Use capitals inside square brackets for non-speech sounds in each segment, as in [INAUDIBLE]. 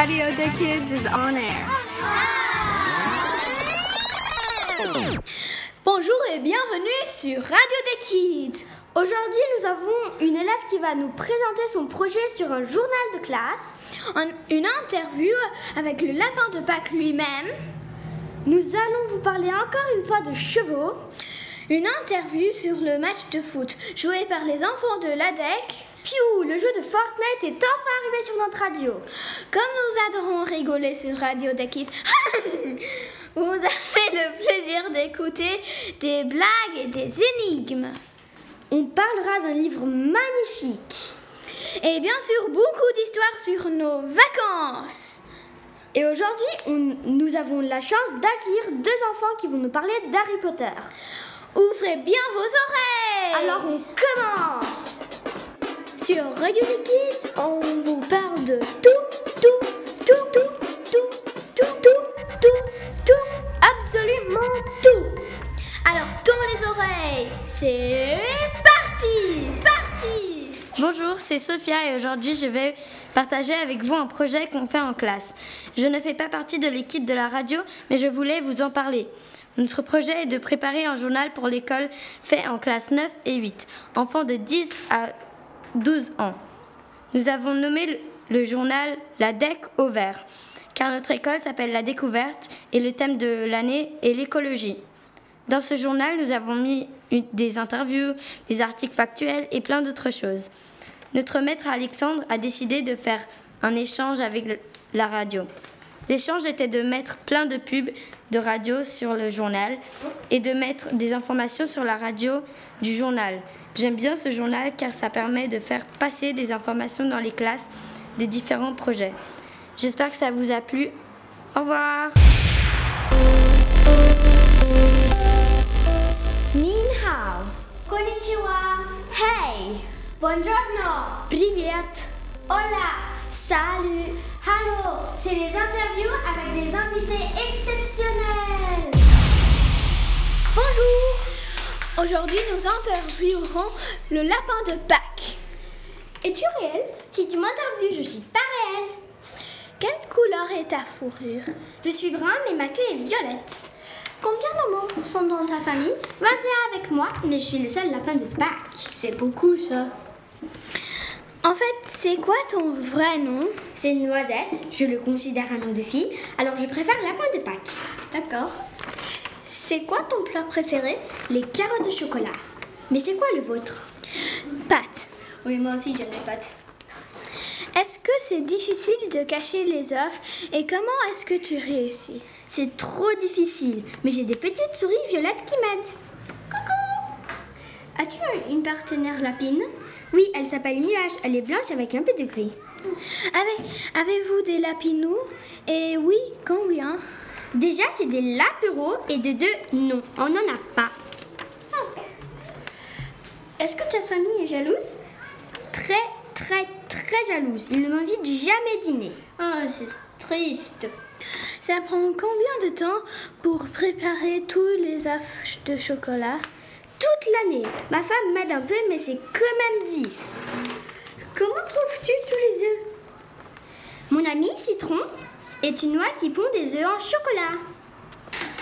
Radio the Kids is on air. Bonjour et bienvenue sur Radio des Kids. Aujourd'hui, nous avons une élève qui va nous présenter son projet sur un journal de classe, un- une interview avec le lapin de Pâques lui-même. Nous allons vous parler encore une fois de chevaux, une interview sur le match de foot joué par les enfants de l'ADEC. Piou, le jeu de Fortnite est enfin arrivé sur notre radio. Comme nous adorons rigoler sur Radio des Kids, [LAUGHS] vous avez le plaisir d'écouter des blagues et des énigmes. On parlera d'un livre magnifique. Et bien sûr, beaucoup d'histoires sur nos vacances. Et aujourd'hui, nous avons la chance d'accueillir deux enfants qui vont nous parler d'Harry Potter. Ouvrez bien vos oreilles Alors on commence Sur Radio Kids, on vous parle de tout, tout, tout, tout, tout, tout, tout, tout, tout, absolument tout. Alors tourne les oreilles, c'est parti, parti. Bonjour, c'est Sophia et aujourd'hui je vais partager avec vous un projet qu'on fait en classe. Je ne fais pas partie de l'équipe de la radio, mais je voulais vous en parler. Notre projet est de préparer un journal pour l'école fait en classe 9 et 8, enfants de 10 à 12 ans. Nous avons nommé le, journal La DEC au vert, car notre école s'appelle La Découverte et le thème de l'année est l'écologie. Dans ce journal, nous avons mis des interviews, des articles factuels et plein d'autres choses. Notre maître Alexandre a décidé de faire un échange avec la radio. L'échange était de mettre plein de pubs de radio sur le journal et de mettre des informations sur la radio du journal. J'aime bien ce journal car ça permet de faire passer des informations dans les classes des différents projets. J'espère que ça vous a plu. Au revoir. Ni hao. Konnichiwa. Hey. Buongiorno. Привет. Hola. Salut. Hello. C'est les interviews avec des invités exceptionnels. Bonjour. Aujourd'hui, nous interviewerons le lapin de Pâques. Es-tu réel? Si tu m'interviews, je suis pas réelle. Quelle couleur est ta fourrure? Je suis brun, mais ma queue est violette. Combien de membres sont dans ta famille? 21 avec moi, mais je suis le seul lapin de Pâques. C'est beaucoup ça. En fait, c'est quoi ton vrai nom? C'est Noisette. Je le considère un nom de fille, alors je préfère lapin de Pâques. D'accord. C'est quoi ton plat préféré? Les carottes au chocolat. Mais c'est quoi le vôtre? Pâtes. Oui, moi aussi j'aime les pâtes. Est-ce que c'est difficile de cacher les œufs? Et comment est-ce que tu réussis? C'est trop difficile, mais j'ai des petites souris violettes qui m'aident. Coucou As-tu une partenaire lapine? Oui, elle s'appelle Nuage, elle est blanche avec un peu de gris. Avez, avez-vous des lapinous? Et oui, combien Déjà, c'est des lapereaux et de deux, non, on n'en a pas. Est-ce que ta famille est jalouse? Très, très, très jalouse. Ils ne m'invitent jamais dîner. Oh, c'est triste. Ça prend combien de temps pour préparer tous les œufs de chocolat? Toute l'année. Ma femme m'aide un peu, mais c'est quand même diff. Comment trouves-tu tous les œufs? Mon ami Citron est une noix qui pond des œufs en chocolat.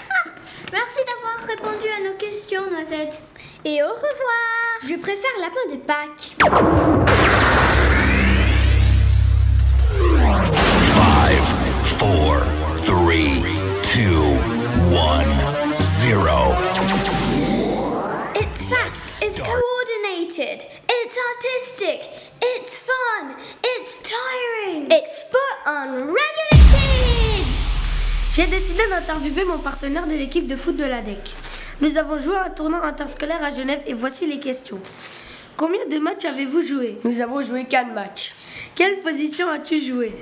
Ah, merci d'avoir répondu à nos questions, Noisette. Et au revoir. Je préfère lapin de Pâques. Five, four, three, two, one, zero. It's it's coordinated, it's artistic, it's fun, it's tiring. It's spot on regular kids. J'ai décidé d'interviewer mon partenaire de l'équipe de foot de l'ADEC. Nous avons joué un tournoi interscolaire à Genève et voici les questions. Combien de matchs avez-vous joué? Nous avons joué 4 matchs. Quelle position as-tu joué?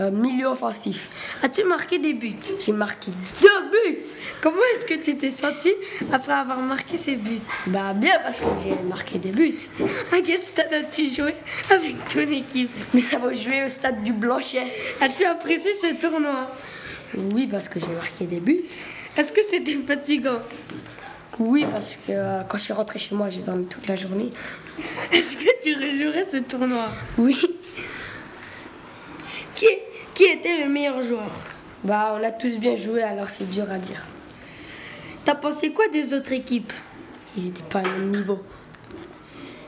Euh, milieu offensif. As-tu marqué des buts? J'ai marqué deux buts. Comment est-ce que tu t'es senti après avoir marqué ces buts Bah bien parce que j'ai marqué des buts. [LAUGHS] À quel stade as-tu joué avec ton équipe? Nous avons joué au stade du Blanchet. As-tu apprécié ce tournoi? Oui parce que j'ai marqué des buts. Est-ce que c'était fatigant? Oui parce que euh, quand je suis rentrée chez moi j'ai dormi toute la journée. Est-ce que tu rejouerais ce tournoi? Oui. Qui, Qui était le meilleur joueur? Bah, on a tous bien joué, alors c'est dur à dire. T'as pensé quoi des autres équipes? Ils étaient pas au même niveau.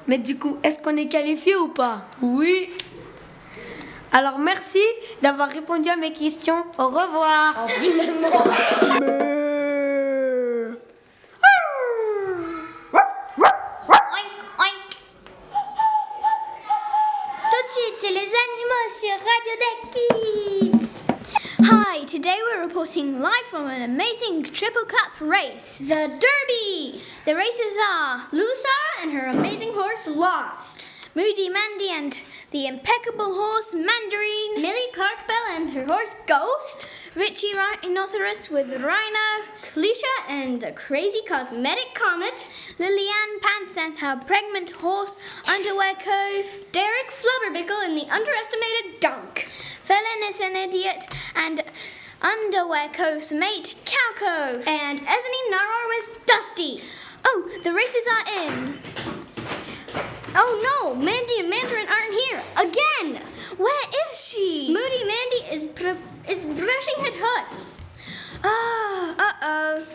Mais du coup, est-ce qu'on est qualifié ou pas? Oui. Alors merci d'avoir répondu à mes questions. Au revoir. Oink. Tout de suite, c'est les animaux sur Radio. Hi, today we're reporting live from an amazing Triple Cup race, the Derby. The races are Lusar and her amazing horse Lost, Moody Mandy and the impeccable horse Mandarin, Millie Clarkbell and her horse Ghost, Richie Rhinoceros with Rhino, Kalisha and the crazy cosmetic comet, Lillian Pants and her pregnant horse Underwear Cove, Derek Flubberbickle and the underestimated Dunk, Felon is an idiot and Underwear Cove's mate Cow Cove, and Esney Naror with Dusty. Oh, the races are in. Oh no, Mandy and Mandarin aren't here again. Where is she? Moody Mandy is pr- is brushing her horse. Ah, uh oh.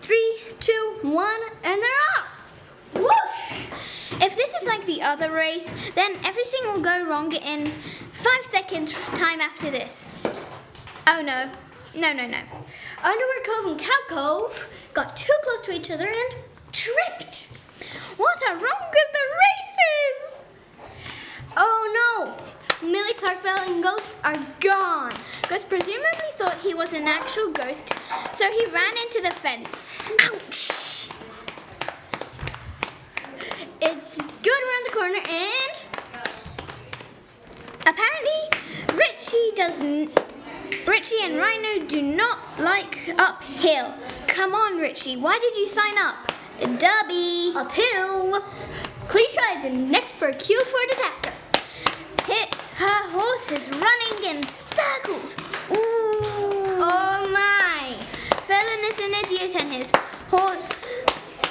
Three, two, one, and they're off. Whoosh! If this is like the other race, then everything will go wrong in five seconds time after this. Oh no, no, no, no. Underwear Cove and Cow Cove got too close to each other and tripped. What are wrong with the races? Oh no! Millie Clarkbell and Ghost are gone. Ghost presumably thought he was an actual ghost, so he ran into the fence. Ouch! It's good around the corner and Richie doesn't. Richie and Rhino do not like uphill. Come on, Richie, why did you sign up? Dubby, uphill. Cliche is next for a cue for disaster. Hit her horse is running in circles. Ooh. Oh my! Felon is an idiot and his horse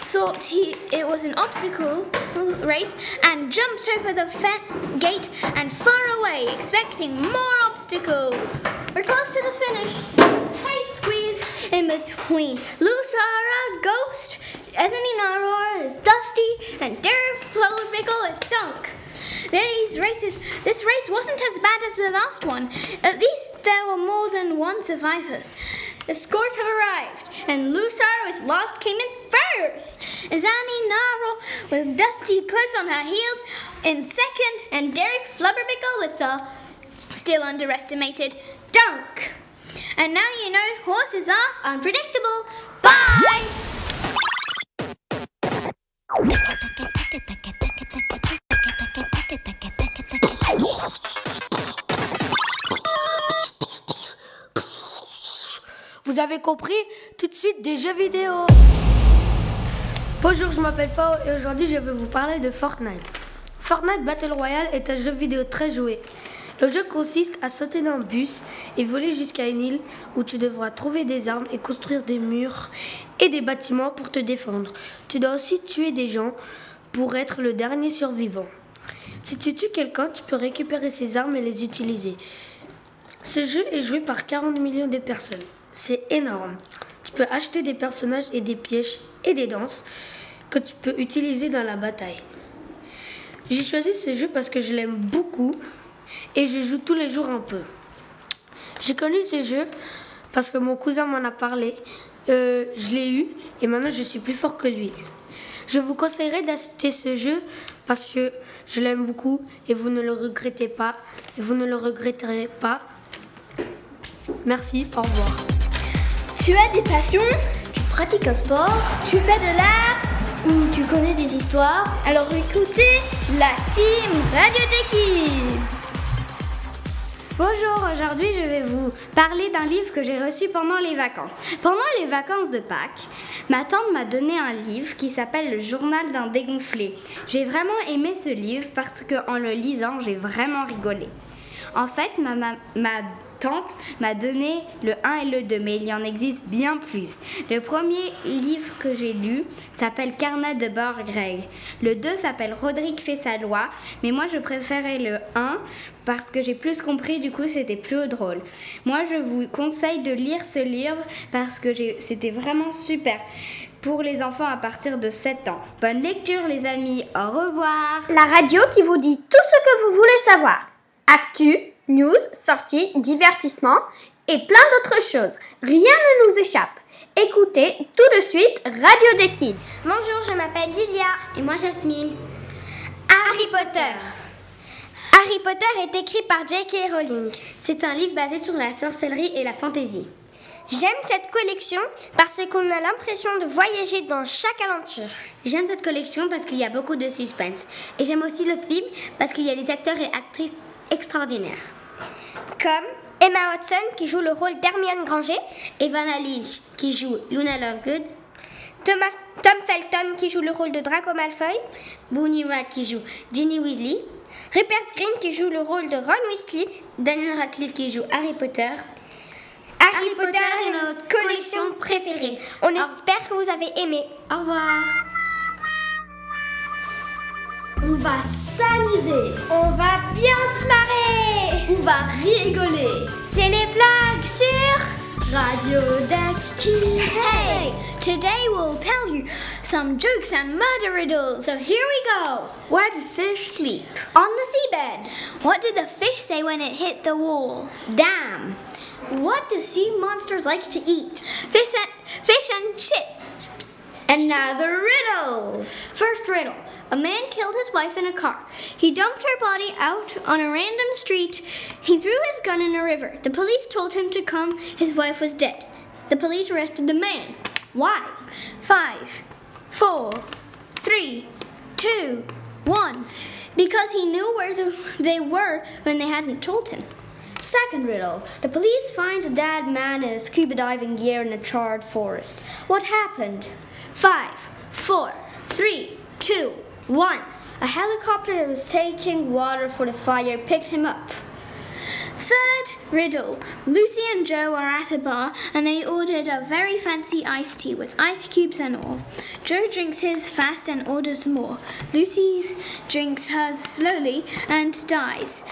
thought he it was an obstacle race and jumped over the fen- gate and far away, expecting more obstacles. We're close to the finish. Tight squeeze in between. Lusara, Ghost, Ezeninaror is Dusty, and Derek Flowbickle is Dunk. These races, this race wasn't as bad as the last one. At least there were more than one survivors. The scores have arrived, and Lusar with Lost came in first. Zani Naro with Dusty close on her heels in second, and Derek Flubberbickle with the still underestimated Dunk. And now you know horses are unpredictable. Bye! Vous avez compris Tout de suite des jeux vidéo. Bonjour, je m'appelle Pao et aujourd'hui je vais vous parler de Fortnite. Fortnite Battle Royale est un jeu vidéo très joué. Le jeu consiste à sauter dans un bus et voler jusqu'à une île où tu devras trouver des armes et construire des murs et des bâtiments pour te défendre. Tu dois aussi tuer des gens pour être le dernier survivant. Si tu tues quelqu'un, tu peux récupérer ses armes et les utiliser. Ce jeu est joué par 40 millions de personnes. C'est énorme. Tu peux acheter des personnages et des pièges et des danses que tu peux utiliser dans la bataille. J'ai choisi ce jeu parce que je l'aime beaucoup et je joue tous les jours un peu. J'ai connu ce jeu parce que mon cousin m'en a parlé. Euh, je l'ai eu et maintenant je suis plus fort que lui. Je vous conseillerais d'acheter ce jeu parce que je l'aime beaucoup et vous ne le regrettez pas. Et vous ne le regretterez pas. Merci, au revoir. Tu as des passions Tu pratiques un sport Tu fais de l'art Ou tu connais des histoires Alors écoutez la team Radio des Bonjour, aujourd'hui je vais vous parler d'un livre que j'ai reçu pendant les vacances. Pendant les vacances de Pâques, ma tante m'a donné un livre qui s'appelle Le journal d'un dégonflé. J'ai vraiment aimé ce livre parce qu'en le lisant, j'ai vraiment rigolé. En fait, ma, ma tante m'a donné le 1 et le 2, mais il y en existe bien plus. Le premier livre que j'ai lu s'appelle Carnet de bord Greg. Le 2 s'appelle Roderick fait sa loi, mais moi je préférais le 1 parce que j'ai plus compris, du coup c'était plus drôle. Moi je vous conseille de lire ce livre parce que c'était vraiment super pour les enfants à partir de 7 ans. Bonne lecture les amis, au revoir. La radio qui vous dit tout ce que vous voulez savoir. Actu, news, sorties, divertissement et plein d'autres choses. Rien ne nous échappe. Écoutez tout de suite Radio des Kids. Bonjour, je m'appelle Lilia. Et moi Jasmine. Harry Potter. Harry Potter est écrit par J.K. Rowling. C'est un livre basé sur la sorcellerie et la fantaisie. J'aime cette collection parce qu'on a l'impression de voyager dans chaque aventure. J'aime cette collection parce qu'il y a beaucoup de suspense. Et j'aime aussi le film parce qu'il y a des acteurs et actrices extraordinaires. Comme Emma Watson qui joue le rôle d'Hermione Granger, Evanna Lynch qui joue Luna Lovegood, Thomas, Tom Felton qui joue le rôle de Draco Malfoy, Booney Rat qui joue Ginny Weasley, Rupert Green qui joue le rôle de Ron Weasley, Daniel Radcliffe qui joue Harry Potter, Harry Potter est notre collection préférée. On espère que vous avez aimé. Au revoir. On va s'amuser. On va bien se marrer. On va rigoler. C'est les blagues sur Radio Deck Kids. Hey, today we'll tell you some jokes and murder riddles. So here we go. Where did fish sleep? On the seabed. What did the fish say when it hit the wall? Damn. What do sea monsters like to eat? Fish and, fish and chips. Another riddle. First riddle. A man killed his wife in a car. He dumped her body out on a random street. He threw his gun in a river. The police told him to come. His wife was dead. The police arrested the man. Why? Five, four, three, two, one. Because he knew where the, they were when they hadn't told him. Second riddle. The police find a dead man in a scuba diving gear in a charred forest. What happened? Five, four, three, two, one. A helicopter that was taking water for the fire picked him up. Third riddle. Lucy and Joe are at a bar and they ordered a very fancy iced tea with ice cubes and all. Joe drinks his fast and orders more. Lucy drinks hers slowly and dies.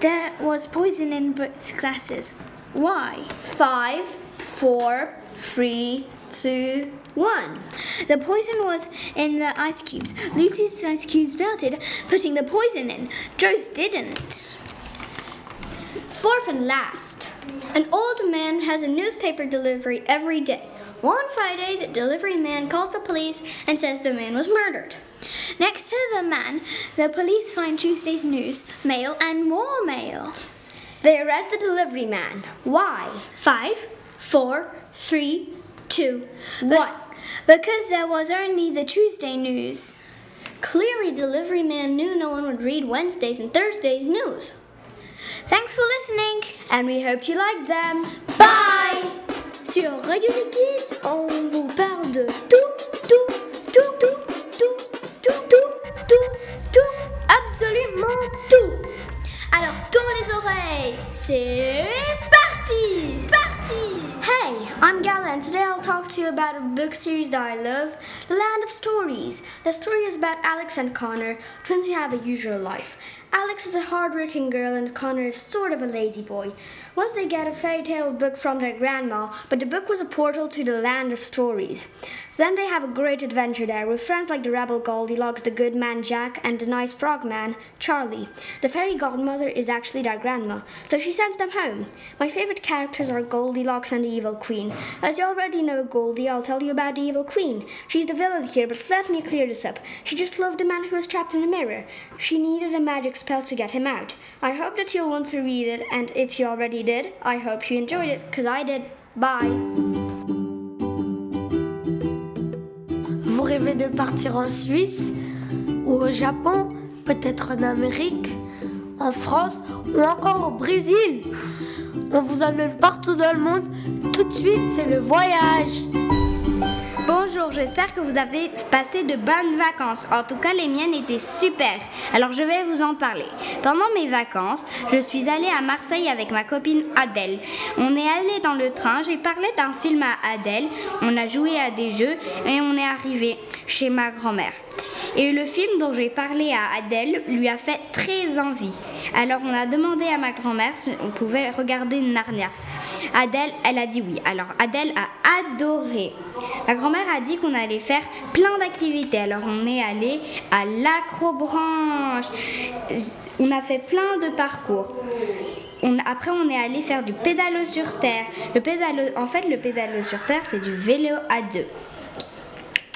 There was poison in both glasses. Why? Five, four, three, two, one. The poison was in the ice cubes. Lucy's ice cubes melted, putting the poison in. Joe's didn't. Fourth and last. An old man has a newspaper delivery every day. One Friday, the delivery man calls the police and says the man was murdered. Next to the man, the police find Tuesday's news, mail, and more mail. They arrest the delivery man. Why? Five, four, three, two, one. Because there was only the Tuesday news. Clearly, delivery man knew no one would read Wednesdays and Thursdays news. Thanks for listening, and we hope you liked them. Bye! Sur Radio Kids, on vous parle de tout, tout, tout, tout, tout, tout, tout, tout, tout, absolument tout. Alors, tourne les oreilles, c'est! Parti! I'm Gala, and today I'll talk to you about a book series that I love, The Land of Stories. The story is about Alex and Connor, twins who have a usual life. Alex is a hardworking girl and Connor is sort of a lazy boy. Once they get a fairy tale book from their grandma, but the book was a portal to the land of stories. Then they have a great adventure there with friends like the rebel Goldilocks, the good man Jack, and the nice frog man, Charlie. The fairy godmother is actually their grandma, so she sends them home. My favorite characters are Goldilocks and the evil queen. As you already know Goldie, I'll tell you about the evil queen. She's the villain here, but let me clear this up. She just loved a man who was trapped in a mirror. She needed a magic spell to get him out. I hope that you'll want to read it, and if you already did, I hope you enjoyed it, because I did. Bye. Vous rêvez de partir en Suisse ou au Japon, peut-être en Amérique, en France ou encore au Brésil On vous emmène partout dans le monde. Tout de suite, c'est le voyage. J'espère que vous avez passé de bonnes vacances. En tout cas, les miennes étaient super. Alors, je vais vous en parler. Pendant mes vacances, je suis allée à Marseille avec ma copine Adèle. On est allé dans le train, j'ai parlé d'un film à Adèle, on a joué à des jeux et on est arrivé chez ma grand-mère. Et le film dont j'ai parlé à Adèle lui a fait très envie. Alors on a demandé à ma grand-mère si on pouvait regarder Narnia. Adèle, elle a dit oui. Alors Adèle a adoré. Ma grand-mère a dit qu'on allait faire plein d'activités. Alors on est allé à l'acrobranche. On a fait plein de parcours. Après, on est allé faire du pédalo sur terre. En fait, le pédalo sur terre, c'est du vélo à deux.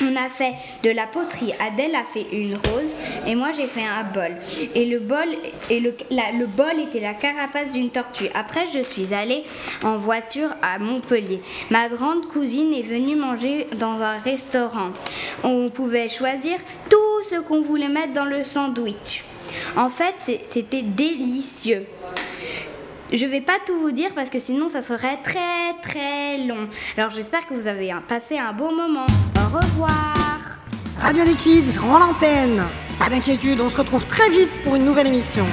On a fait de la poterie. Adèle a fait une rose et moi j'ai fait un bol. Et le bol, et le, la- le bol était la carapace d'une tortue. Après, je suis allée en voiture à Montpellier. Ma grande cousine est venue manger dans un restaurant. On pouvait choisir tout ce qu'on voulait mettre dans le sandwich. En fait, c'était délicieux. Je vais pas tout vous dire parce que sinon ça serait très très long. Alors j'espère que vous avez passé un bon moment. Au revoir. Radio des Kids rend l'antenne. Pas d'inquiétude, on se retrouve très vite pour une nouvelle émission.